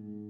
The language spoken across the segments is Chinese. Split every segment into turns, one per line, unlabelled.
Mm-hmm.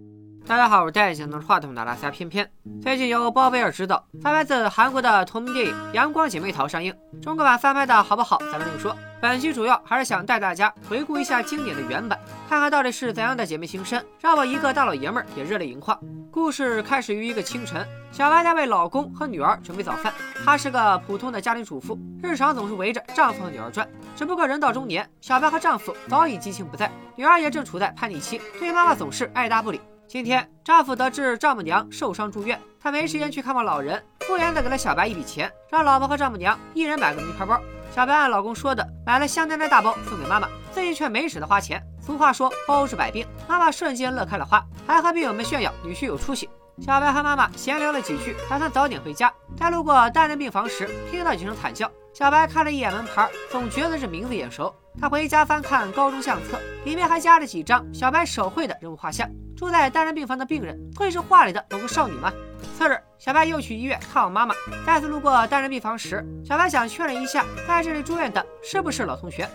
大家好，我是戴眼镜话筒的拉萨偏偏。最近由包贝尔执导、翻拍自韩国的同名电影《阳光姐妹淘》上映，中国版翻拍的好不好，咱们另说。本期主要还是想带大家回顾一下经典的原版，看看到底是怎样的姐妹情深，让我一个大老爷们儿也热泪盈眶。故事开始于一个清晨，小白在为老公和女儿准备早饭。她是个普通的家庭主妇，日常总是围着丈夫和女儿转。只不过人到中年，小白和丈夫早已激情不在，女儿也正处在叛逆期，对妈妈总是爱答不理。今天，丈夫得知丈母娘受伤住院，他没时间去看望老人，敷衍的给了小白一笔钱，让老婆和丈母娘一人买个名牌包。小白按老公说的买了香奈儿大包送给妈妈，自己却没舍得花钱。俗话说包治百病，妈妈瞬间乐开了花，还和病友们炫耀女婿有出息。小白和妈妈闲聊了几句，打算早点回家。在路过单人病房时，听到几声惨叫。小白看了一眼门牌，总觉得这名字眼熟。他回家翻看高中相册，里面还夹着几张小白手绘的人物画像。住在单人病房的病人会是画里的某个少女吗？次日，小白又去医院看望妈妈。再次路过单人病房时，小白想确认一下，在这里住院的是不是老同学。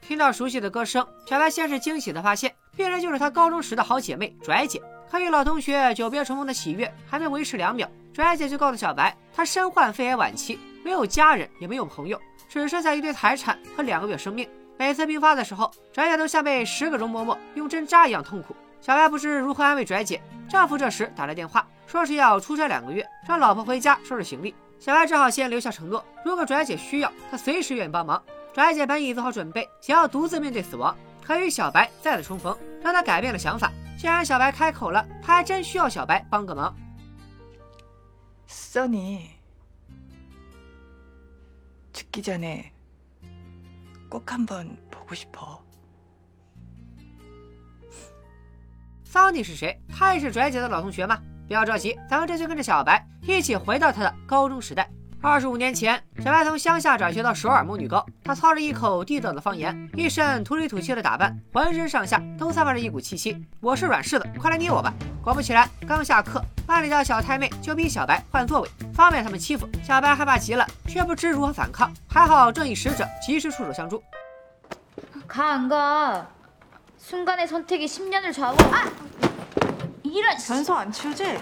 听到熟悉的歌声，小白先是惊喜的发现，病人就是她高中时的好姐妹拽姐。可与老同学久别重逢的喜悦还没维持两秒。拽姐就告诉小白，她身患肺癌晚期，没有家人，也没有朋友，只剩下一堆财产和两个月生命。每次病发的时候，拽姐都像被十个容嬷嬷用针扎一样痛苦。小白不知如何安慰拽姐。丈夫这时打来电话，说是要出差两个月，让老婆回家收拾行李。小白只好先留下承诺，如果拽姐需要，他随时愿意帮忙。拽姐本已做好准备，想要独自面对死亡，可与小白再次重逢，让她改变了想法。既然小白开口了，她还真需要小白帮个忙。
써니죽기전에꼭한번보고싶어
桑尼是谁？他也是拽姐的老同学吗？ 不要着急，咱们这就跟着小白一起回到他的高中时代。二十五年前，小白从乡下转学到首尔某女高。她操着一口地道的方言，一身土里土气的打扮，浑身上下都散发着一股气息。我是软柿子，快来捏我吧！果不其然，刚下课，班里的小太妹就逼小白换座位，方便他们欺负。小白害怕极了，却不知如何反抗。还好正义使者及时出手相助。
가안가순간의선택이십년을좌우아
이런변소안치우지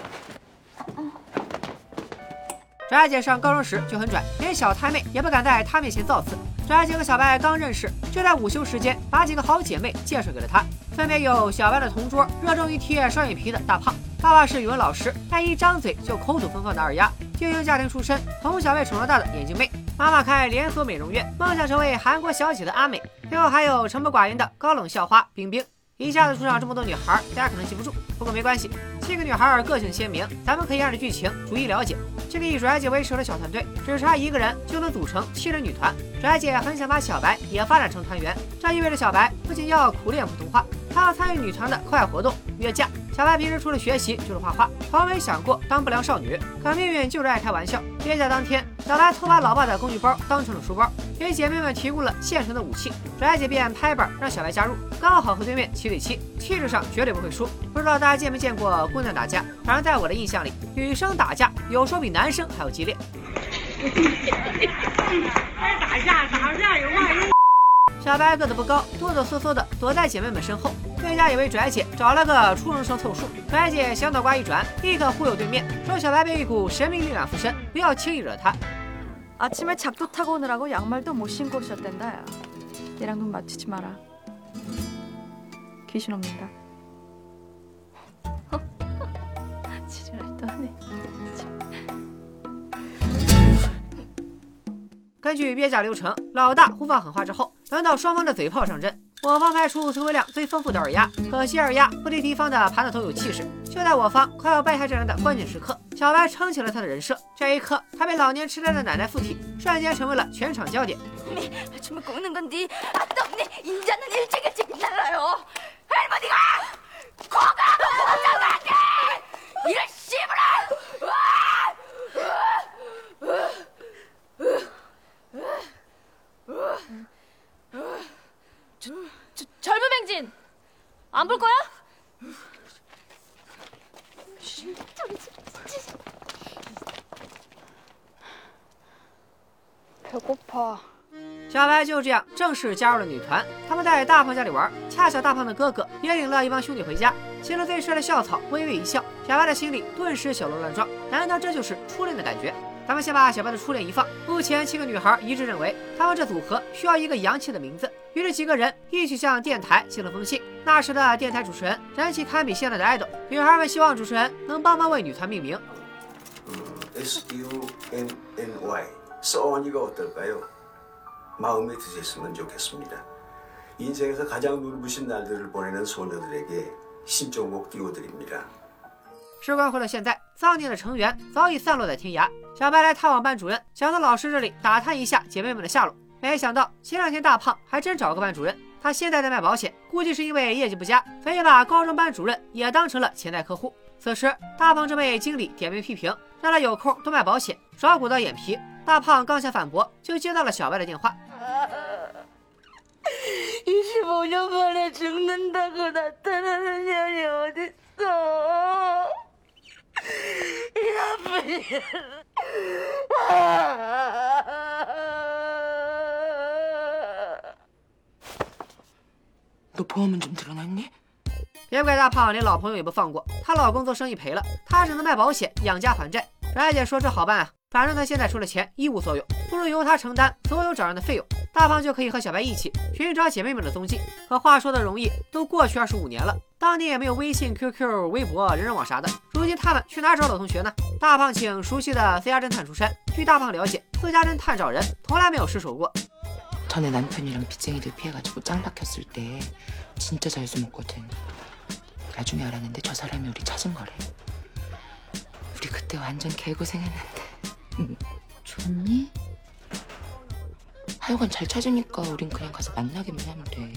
拽姐上高中时就很拽，连小太妹也不敢在她面前造次。拽姐和小白刚认识，就在午休时间把几个好姐妹介绍给了她，分别有小白的同桌，热衷于贴双眼皮的大胖；爸爸是语文老师，但一张嘴就口吐芬芳的二丫；精英家庭出身，从小被宠到大的眼镜妹；妈妈开连锁美容院，梦想成为韩国小姐的阿美；最后还有沉默寡言的高冷校花冰冰。 一下子出场这么多女孩，大家可能记不住，不过没关系，七个女孩个性鲜明，咱们可以按照剧情逐一了解。这个以拽姐为首的小团队，只差一个人就能组成七人女团。拽姐很想把小白也发展成团员，这意味着小白不仅要苦练普通话，还要参与女团的课外活动约架。小白平时除了学习就是画画，从没想过当不良少女。可命运就是爱开玩笑。约架当天，小白偷把老爸的工具包当成了书包，给姐妹们提供了现成的武器。拽姐便拍板让小白加入，刚好和对面七对七，气质上绝对不会输。不知道大家见没见过姑娘打架？反正在我的印象里，女生打架有时候比男生还要激烈。打架打架有嘛用？小白个子不高，哆哆嗦嗦的躲在姐妹们身后。对家以为拽姐找了个初中生凑数，拽姐小脑瓜一转，立刻忽悠对面，说小白被一股神秘力量附身，不要轻易惹他。
아침에작두타고오느라고양말도못신고오셨댄다야얘랑눈마주치마라귀신옵니다 지랄떠네
根据约架流程，老大互放狠话之后，轮到双方的嘴炮上阵。我方派出词汇量最丰富的二丫，可惜二丫不敌敌方的盘子头有气势。就在我方快要败下阵来的关键时刻，小白撑起了他的人设。这一刻，他被老年痴呆的奶奶附体，瞬间成为了全场焦点。
절
不，
小白就这样正式加入了女团。他们在大胖家里玩，恰巧大胖的哥哥也领了一帮兄弟回家。见了最帅的校草，微微一笑，小白的心里顿时小鹿乱撞。难道这就是初恋的感觉？咱们先把小白的初恋一放。目前七个女孩一致认为，他们这组合需要一个洋气的名字。于是几个人一起向电台写了封信。那时的电台主持人人气堪比现在的爱豆，女孩们希望主持人能帮忙为女团命名。
S U N N Y 써니가 어떨까요? 마음에 드셨으면 좋겠습니다. 인생에서 가장 눈부신 날들을 보내는 소녀들에게 신청곡 띄워드립니다.
时光回到现在，桑尼的成员早已散落在天涯。小白来探望班主任，想到老师这里打探一下姐妹们的下落。 没想到前两天大胖还真找个班主任，他现在在卖保险，估计是因为业绩不佳，所以把高中班主任也当成了潜在客户。此时大胖正被经理点名批评，让他有空多卖保险，耍鼓到眼皮。大胖刚想反驳，就接到了小外的电话。
너 보험은 좀 들어놨니?
别怪大胖连老朋友也不放过，她老公做生意赔了，她只能卖保险养家还债。翟姐说这好办啊，反正她现在出了钱一无所有，不如由她承担所有找人的费用，大胖就可以和小白一起寻找姐妹们的踪迹。可话说的容易，都过去二十五年了，当年也没有微信、QQ、微博、人人网啥的，如今他们去哪找老同学呢？大胖请熟悉的私家侦探出山。据大胖了解，私家侦探找人从来没有失手过。
전에 남편이랑 빚쟁이들 피해가지고 짱 박혔을 때 진짜 잘 숨었거든. 나중에 알았는데 저 사람이 우리 찾은 거래. 우리 그때 완전 개고생했는데.
좋니?
하여간 잘 찾으니까 우린 그냥 가서 만나기만 하면 돼.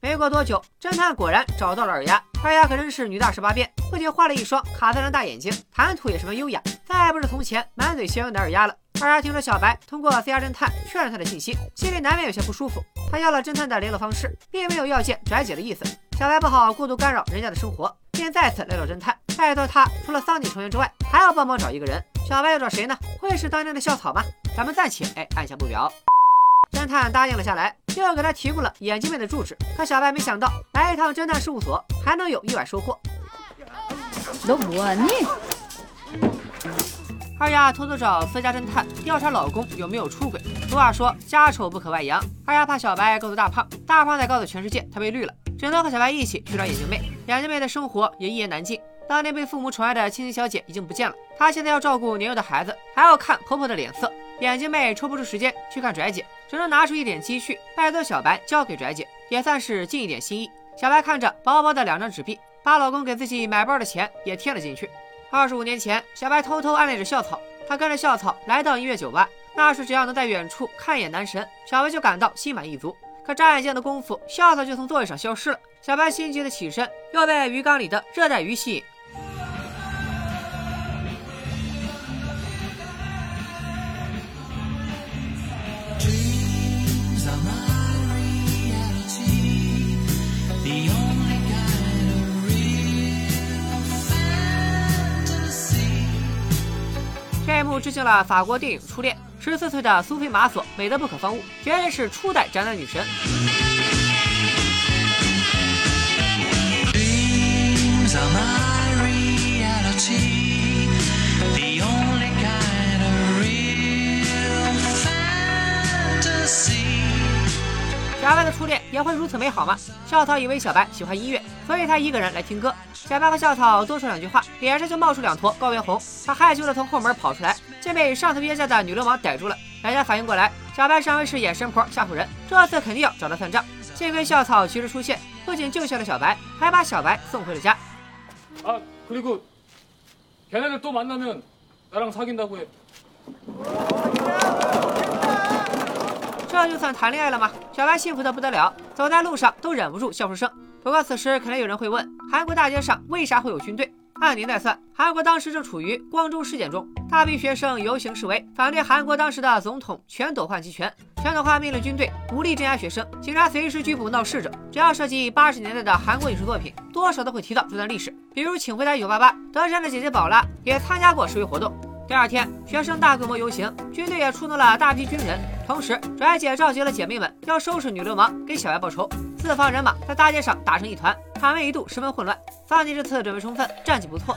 没过多久，侦探果然找到了二丫。二丫可真是女大十八变，不仅画了一双卡戴珊大眼睛，谈吐也十分优雅，再不是从前满嘴硝烟的二丫了。 二丫听说小白通过 C R 侦探确认他的信息，心里难免有些不舒服。他要了侦探的联络方式，并没有要见拽姐的意思。小白不好过度干扰人家的生活，便再次来找侦探，拜托他除了丧尼成员之外，还要帮忙找一个人。小白要找谁呢？会是当年的校草吗？咱们暂且哎按下不表。侦探答应了下来，又给他提供了眼镜妹的住址。可小白没想到，来一趟侦探事务所还能有意外收获。二丫偷偷找私家侦探调查老公有没有出轨。俗话说家丑不可外扬，二丫怕小白告诉大胖，大胖再告诉全世界她被绿了，只能和小白一起去找眼镜妹。眼镜妹的生活也一言难尽，当年被父母宠爱的青青小姐已经不见了，她现在要照顾年幼的孩子，还要看婆婆的脸色。眼镜妹抽不出时间去看拽姐，只能拿出一点积蓄，拜托小白交给拽姐，也算是尽一点心意。小白看着薄薄的两张纸币，把老公给自己买包的钱也贴了进去。二十五年前，小白偷偷暗恋着校草，他跟着校草来到音乐酒吧。那时只要能在远处看一眼男神，小白就感到心满意足。可眨眼间的功夫，校草就从座位上消失了。小白心急的起身，又被鱼缸里的热带鱼吸引。致敬了法国电影《初恋》，十四岁的苏菲玛索美得不可方物，原来是初代宅男女神。小白的初恋也会如此美好吗？校草以为小白喜欢音乐，所以他一个人来听歌。小白和校草多说两句话，脸上就冒出两坨高原红。他害羞的从后门跑出来，却被上头约架的女流氓逮住了。大家反应过来，小白上回是演神婆吓唬人，这次肯定要找他算账。幸亏校草及时出现，不仅救下了小白，还把小白送回了家。
아 그리고 걔네들 또 만나면 나랑 사귄다고 해.
这就算谈恋爱了吗？小白幸福的不得了，走在路上都忍不住笑出声。不过此时可能有人会问，韩国大街上为啥会有军队？按年代算，韩国当时正处于光州事件中，大批学生游行示威，反对韩国当时的总统全斗焕集权。全斗焕命令军队武力镇压学生，警察随时拘捕闹事者。只要涉及八十年代的韩国影视作品，多少都会提到这段历史。比如《请回答一九八八》，德善的姐姐宝拉也参加过示威活动。第二天，学生大规模游行，军队也出动了大批军人，同时，拽姐召集了姐妹们，要收拾女流氓，给小白报仇。四方人马在大街上打成一团，场面一度十分混乱。桑尼这次准备充分，战绩不错。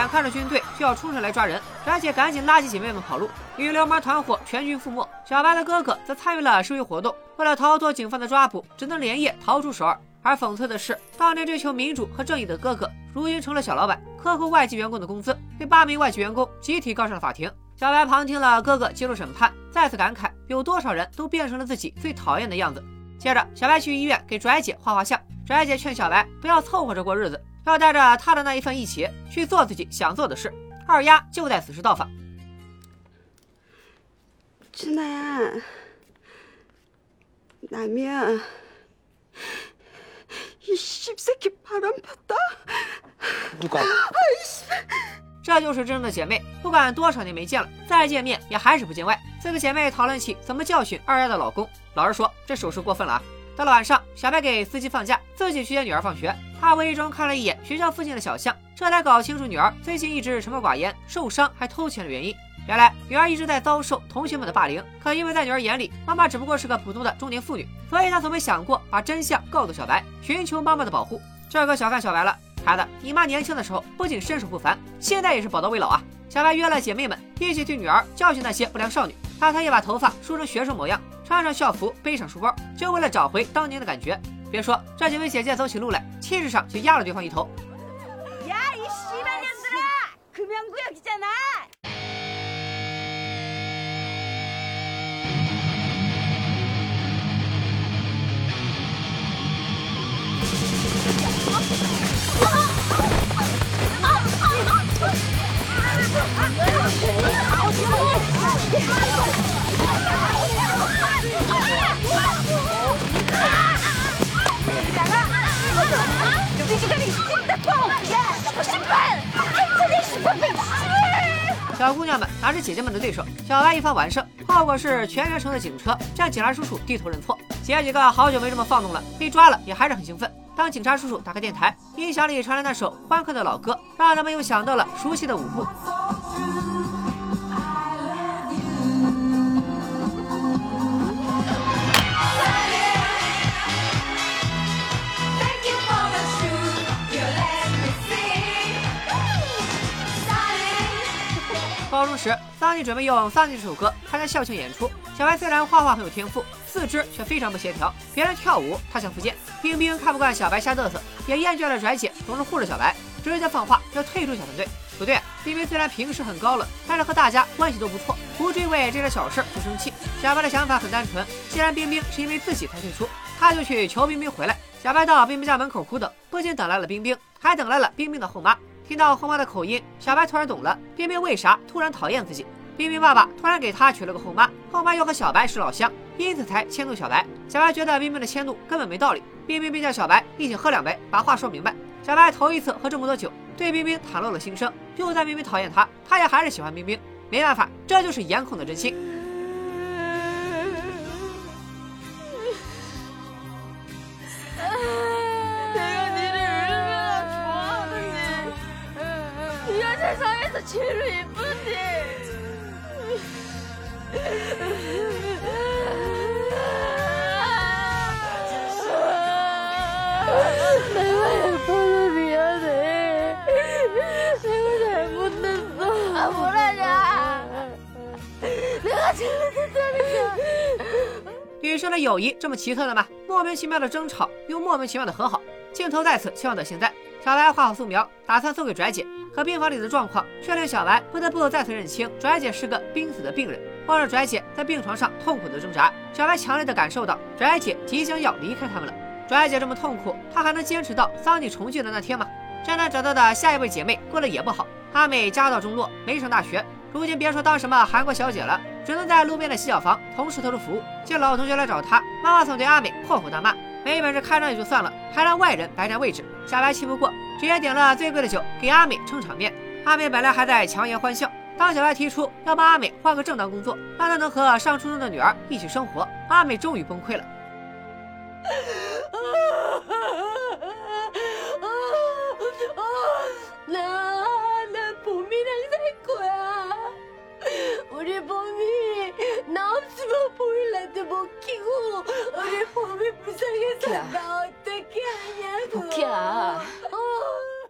眼看着军队就要冲上来抓人，拽姐赶紧拉起姐妹们跑路。与流氓团伙全军覆没，小白的哥哥则参与了示威活动，为了逃脱警方的抓捕，只能连夜逃出首尔。而讽刺的是，当年追求民主和正义的哥哥，如今成了小老板，克扣外籍员工的工资，被八名外籍员工集体告上了法庭。小白旁听了哥哥接受审判，再次感慨：有多少人都变成了自己最讨厌的样子。接着，小白去医院给拽姐画画像，拽姐劝小白不要凑合着过日子。要带着他的那一份义气去做自己想做的事。二丫就在此时到访。
준아야나면이씹새끼바람폈다
누가？
这就是真正的姐妹，不管多少年没见了，再见面也还是不见外。四个姐妹讨论起怎么教训二丫的老公。老实说，这手势过分了啊！到了晚上，小白给司机放假，自己去接女儿放学。 他无意中看了一眼学校附近的小巷，这才搞清楚女儿最近一直沉默寡言、受伤还偷钱的原因。原来女儿一直在遭受同学们的霸凌，可因为在女儿眼里，妈妈只不过是个普通的中年妇女，所以她从没想过把真相告诉小白，寻求妈妈的保护。这可小看小白了，孩子，你妈年轻的时候不仅身手不凡，现在也是宝刀未老啊！小白约了姐妹们一起替女儿教训那些不良少女。他特意把头发梳成学生模样，穿上校服，背上书包，就为了找回当年的感觉。别说这几位姐姐走起路来，气势上就压了对方一头。你这个李信的暴君是不笨奋小姑娘们拿着姐姐们的对手小白一番完胜后果是全员乘的警车向警察叔叔低头认错姐姐几个好久没这么放纵了被抓了也还是很兴奋。当警察叔叔打开电台音响里传来那首欢快的老歌让他们又想到了熟悉的舞步。时，桑尼准备用《桑尼》这首歌参加校庆演出。小白虽然画画很有天赋，四肢却非常不协调。别人跳舞，他想复健。冰冰看不惯小白瞎嘚瑟，也厌倦了拽姐总是护着小白，直接放话要退出小团队。不对，冰冰虽然平时很高冷，但是和大家关系都不错，不至于为这点小事就生气。小白的想法很单纯，既然冰冰是因为自己才退出，他就去求冰冰回来。小白到冰冰家门口苦等，不仅等来了冰冰，还等来了冰冰的后妈。听到后妈的口音，小白突然懂了，冰冰为啥突然讨厌自己。冰冰爸爸突然给他娶了个后妈，后妈又和小白是老乡，因此才迁怒小白。小白觉得冰冰的迁怒根本没道理，冰冰便叫小白一起喝两杯，把话说明白。小白头一次喝这么多酒，对冰冰袒露了心声。就算冰冰讨厌他，他也还是喜欢冰冰。没办法，这就是颜控的真心。
服了呀
女生的友谊这么奇特的吗？莫名其妙的争吵又莫名其妙的和好镜头再次切换到现在。小白画好素描打算送给拽姐可病房里的状况却令小白不得不再次认清拽姐是个濒死的病人。望着拽姐在病床上痛苦的挣扎小白强烈的感受到拽姐即将要离开他们了。拽姐这么痛苦她还能坚持到桑尼重聚的那天吗？渣男找到的下一位姐妹过得也不好阿美家道中落，没上大学，如今别说当什么韩国小姐了，只能在路边的洗脚房同时投入服务。见老同学来找他，妈妈总对阿美破口大骂，没本事开张也就算了，还让外人白占位置。小白气不过，直接点了最贵的酒给阿美撑场面。阿美本来还在强颜欢笑，当小白提出要帮阿美换个正当工作，让她能和上初中的女儿一起生活，阿美终于崩溃了。
보일러도 못 키고 우리 봄이 불쌍해서
야.
나 어떻게 하냐고.
복희야.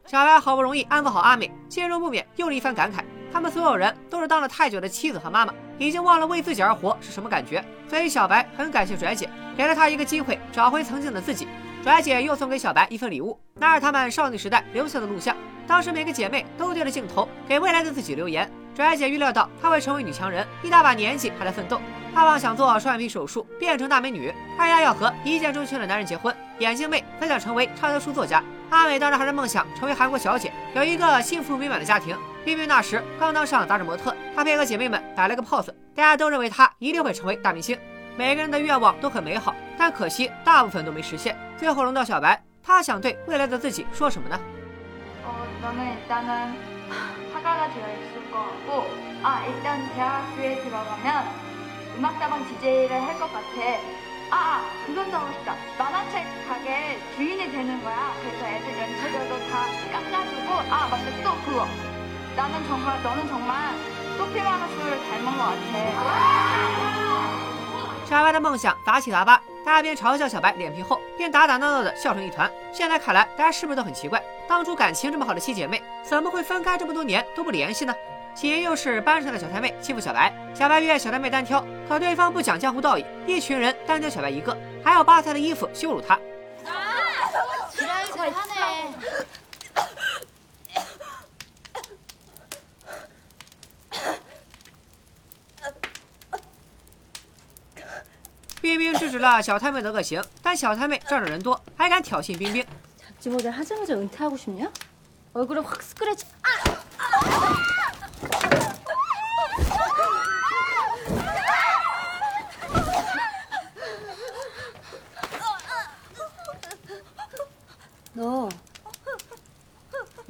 小白好不容易安抚好阿美，心中不免又是一番感慨。他们所有人都是当了太久的妻子和妈妈，已经忘了为自己而活是什么感觉。所以小白很感谢拽姐，给了他一个机会找回曾经的自己。拽姐又送给小白一份礼物，那是他们少女时代留下的录像。当时每个姐妹都对着镜头给未来的自己留言。拽姐预料到她会成为女强人，一大把年纪还在奋斗。 阿旺想做双眼皮手术变成大美女，二丫要和一见钟情的男人结婚，眼镜妹则想成为畅销书作家。阿美当然还是梦想成为韩国小姐，有一个幸福美满的家庭。冰冰那时刚当上杂志模特，她配合姐妹们摆了个 pose，大家都认为她一定会成为大明星。每个人的愿望都很美好，但可惜大部分都没实现。最后轮到小白，他想对未来的自己说什么呢？
음악다방 DJ를 할 것 같아. 아, 아, 그건 너무 쉽다. 만화책 가게 주인이 되는 거야. 그래서 애들 연체료도 다 깎아주고, 아, 맞다, 또 그거. 나는 정말, 너는 정말 소피 마누스를 닮은 것 같아.
小白的梦想杂七杂八，大家边嘲笑小白脸皮厚，边打打闹闹的笑成一团。现在看来，大家是不是都很奇怪？当初感情这么好的七姐妹，怎么会分开这么多年都不联系呢？ 起因又是班上的小太妹欺负小白，小白约小太妹单挑，可对方不讲江湖道义，一群人单挑小白一个，还要扒他的衣服羞辱他。冰冰制止了小太妹的恶行，但小太妹仗着人多，还敢挑衅冰冰。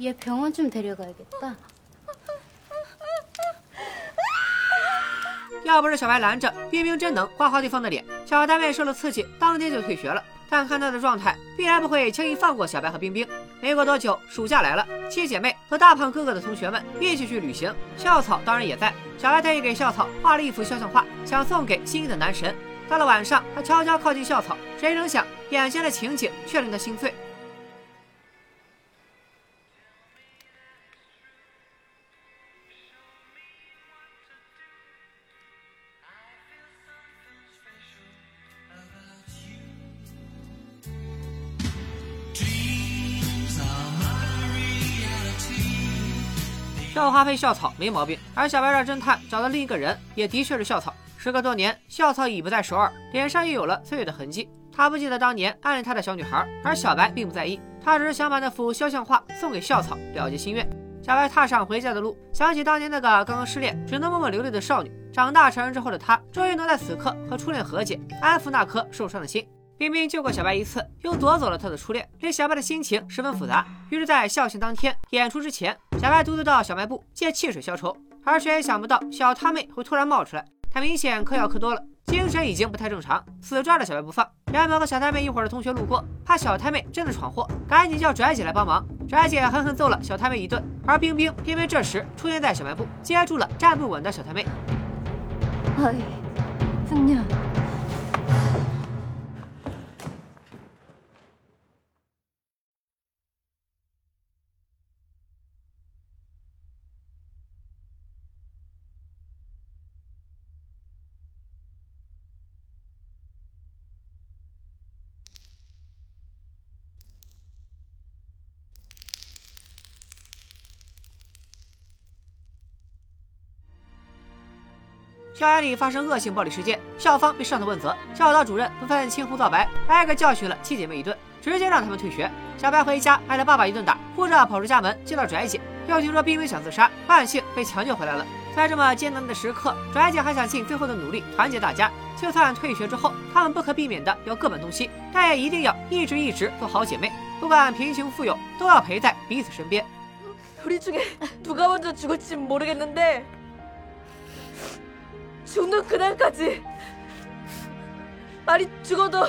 얘 병원 좀 데려가야겠다.
要不是小白拦着，冰冰真能刮花对方的脸。小太妹受了刺激，当天就退学了。但看她的状态，必然不会轻易放过小白和冰冰。没过多久，暑假来了，七姐妹和大胖哥哥的同学们一起去旅行，校草当然也在。小白特意给校草画了一幅肖像画，想送给心仪的男神。到了晚上，他悄悄靠近校草，谁成想眼前的情景却令他心碎。 校花配校草没毛病，而小白让侦探找到另一个人，也的确是校草。时隔多年，校草已不在首尔，脸上又有了岁月的痕迹。他不记得当年暗恋他的小女孩，而小白并不在意，他只是想把那幅肖像画送给校草，了结心愿。小白踏上回家的路，想起当年那个刚刚失恋、只能默默流泪的少女。长大成人之后的他，终于能在此刻和初恋和解，安抚那颗受伤的心。冰冰救过小白。一次又夺走了他的初恋这小白。的心情十分复杂于是在校庆当天演出之前小白。独自到小卖部借汽水消愁而谁也想不到小太妹会突然冒出来他明显嗑药嗑多了精神已经不太正常死抓着小白。不放原本和小太妹一伙的同学路过怕小太妹真的闯祸赶紧叫拽姐来帮忙拽姐狠狠揍了小太妹一顿而冰冰因为这时出现在小卖部接住了站不稳的小太妹
哎呀
校园里发生恶性暴力事件，校方被上头问责，教导主任不分青红皂白，挨个教训了七姐妹一顿，直接让他们退学。小白回家挨了爸爸一顿打，哭着跑出家门，见到拽姐，又听说冰冰想自杀，万幸被抢救回来了。在这么艰难的时刻，拽姐还想尽最后的努力团结大家。就算退学之后，她们不可避免的要各奔东西，但也一定要一直一直做好姐妹，不管贫穷富有，都要陪在彼此身边。
우리 중에 누가 먼저 죽을지 모르겠는데 죽는 그날까지 말이 죽어도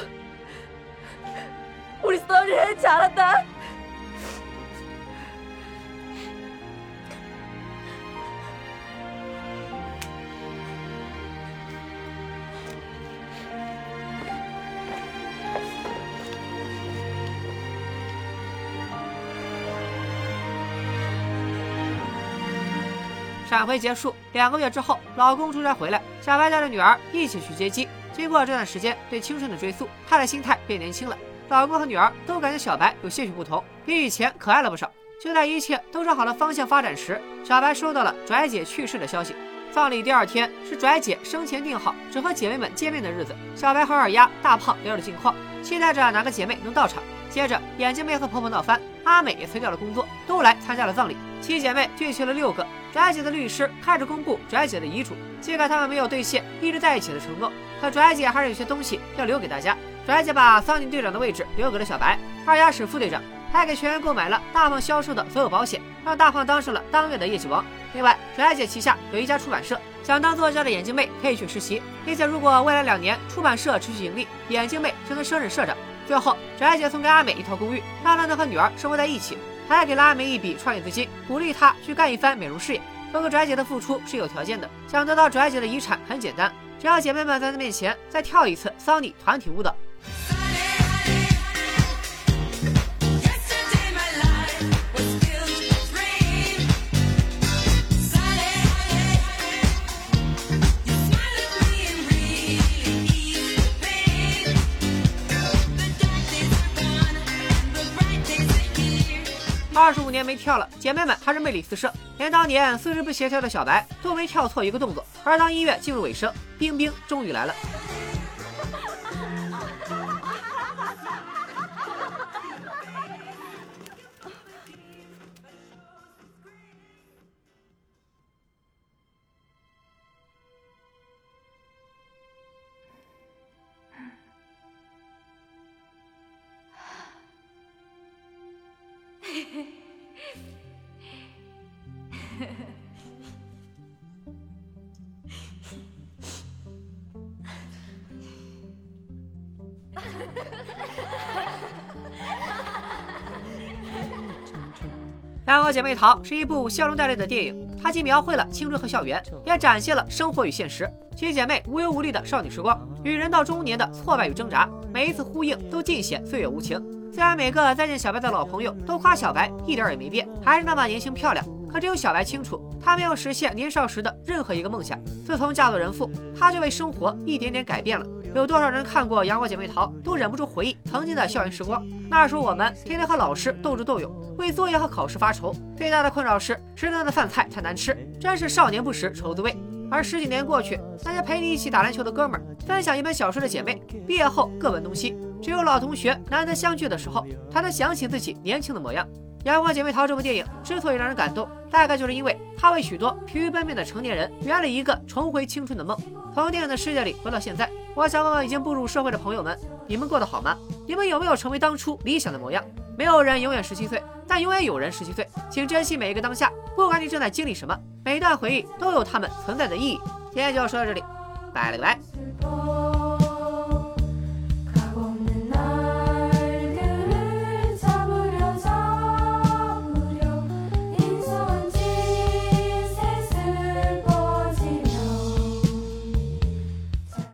우리 써니를 해지 않았다.
闪回结束，两个月之后，老公出差回来， 小白带着女儿一起去接机。经过这段时间对青春的追溯，她的心态变年轻了。老公和女儿都感觉小白有些许不同，比以前可爱了不少。就在一切都朝好的方向发展时，小白收到了拽姐去世的消息。葬礼第二天是拽姐生前定好只和姐妹们见面的日子。小白和二丫、大胖聊着近况，期待着哪个姐妹能到场。接着，眼镜妹和婆婆闹翻，阿美也辞掉了工作，都来参加了葬礼。七姐妹聚齐了六个。拽姐的律师开始公布拽姐的遗嘱，揭开他们没有兑现一直在一起的承诺。可拽姐还是有些东西要留给大家。拽姐把桑尼队长的位置留给了小白，二丫是副队长，还给全员购买了大胖销售的所有保险，让大胖当上了当月的业绩王。另外，拽姐旗下有一家出版社，想当作家的眼镜妹可以去实习，并且如果未来两年出版社持续盈利，眼镜妹就能升任社长。最后，拽姐送给阿美一套公寓，让她能和女儿生活在一起。还给了阿美一笔创业资金，鼓励她去干一番美容事业。不过拽姐的付出是有条件的，想得到拽姐的遗产很简单，只要姐妹们在她面前再跳一次桑尼团体舞蹈。二十五年没跳了，姐妹们还是魅力四射，连当年四肢不协调的小白都没跳错一个动作。而当音乐进入尾声，冰冰终于来了。《两个姐妹淘》是一部笑中带泪的电影，它既描绘了青春和校园，也展现了生活与现实。七姐妹无忧无虑的少女时光，与人到中年的挫败与挣扎，每一次呼应都尽显岁月无情。虽然每个再见小白的老朋友都夸小白一点也没变，还是那么年轻漂亮，可只有小白清楚，她没有实现年少时的任何一个梦想。自从嫁作人妇，她就为生活一点点改变了。有多少人看过《阳光姐妹淘》，都忍不住回忆曾经的校园时光。那时候我们天天和老师斗智斗勇，为作业和考试发愁，最大的困扰是食堂的饭菜太难吃，真是少年不识愁滋味。而十几年过去，那些陪你一起打篮球的哥们儿，分享一本小说的姐妹，毕业后各奔东西，只有老同学难得相聚的时候，才能想起自己年轻的模样。《阳光姐妹淘》这部电影之所以让人感动，大概就是因为它为许多疲于奔命的成年人圆了一个重回青春的梦。从电影的世界里回到现在，我想问问已经步入社会的朋友们：你们过得好吗？你们有没有成为当初理想的模样？没有人永远十七岁，但永远有人十七岁。请珍惜每一个当下，不管你正在经历什么，每一段回忆都有它们存在的意义。今天就要说到这里，拜了个拜。